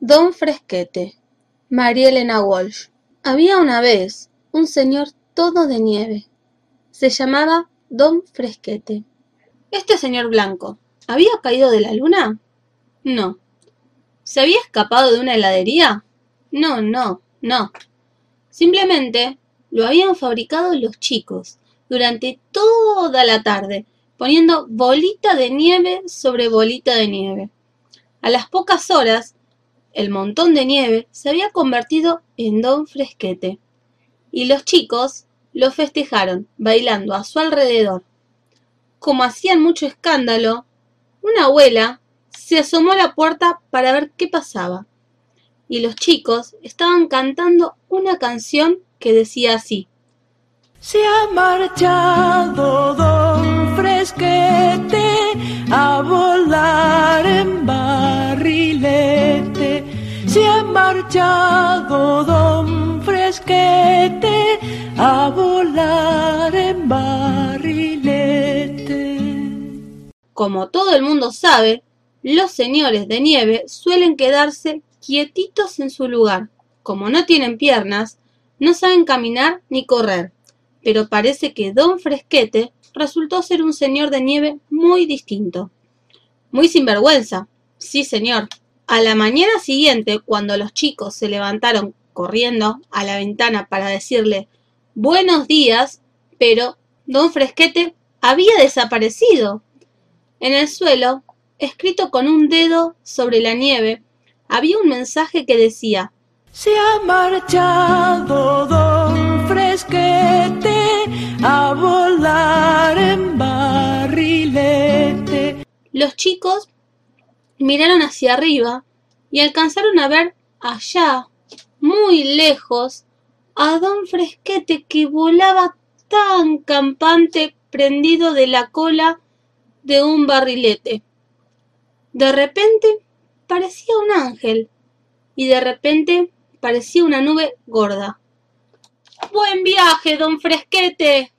Don Fresquete, María Elena Walsh. Había una vez un señor todo de nieve. Se llamaba Don Fresquete. Este señor blanco, ¿había caído de la luna? No. ¿Se había escapado de una heladería? No, no, no. Simplemente lo habían fabricado los chicos durante toda la tarde, poniendo bolita de nieve sobre bolita de nieve. A las pocas horas, el montón de nieve se había convertido en don Fresquete, y los chicos lo festejaron bailando a su alrededor. Como hacían mucho escándalo, una abuela se asomó a la puerta para ver qué pasaba, y los chicos estaban cantando una canción que decía así. Se ha marchado don Fresquete a volar en don Fresquete a volar en barrilete. Como todo el mundo sabe, los señores de nieve suelen quedarse quietitos en su lugar. Como no tienen piernas, no saben caminar ni correr pero parece que don Fresquete resultó ser un señor de nieve muy distinto. Muy sinvergüenza, sí señor. A la mañana siguiente, cuando los chicos se levantaron corriendo a la ventana para decirle buenos días, pero don Fresquete había desaparecido. En el suelo, escrito con un dedo sobre la nieve, había un mensaje que decía Se ha marchado don Fresquete a volar en barrilete. Los chicos miraron hacia arriba y alcanzaron a ver allá, muy lejos, a don Fresquete que volaba tan campante prendido de la cola de un barrilete. De repente parecía un ángel y de repente parecía una nube gorda. Buen viaje, don Fresquete.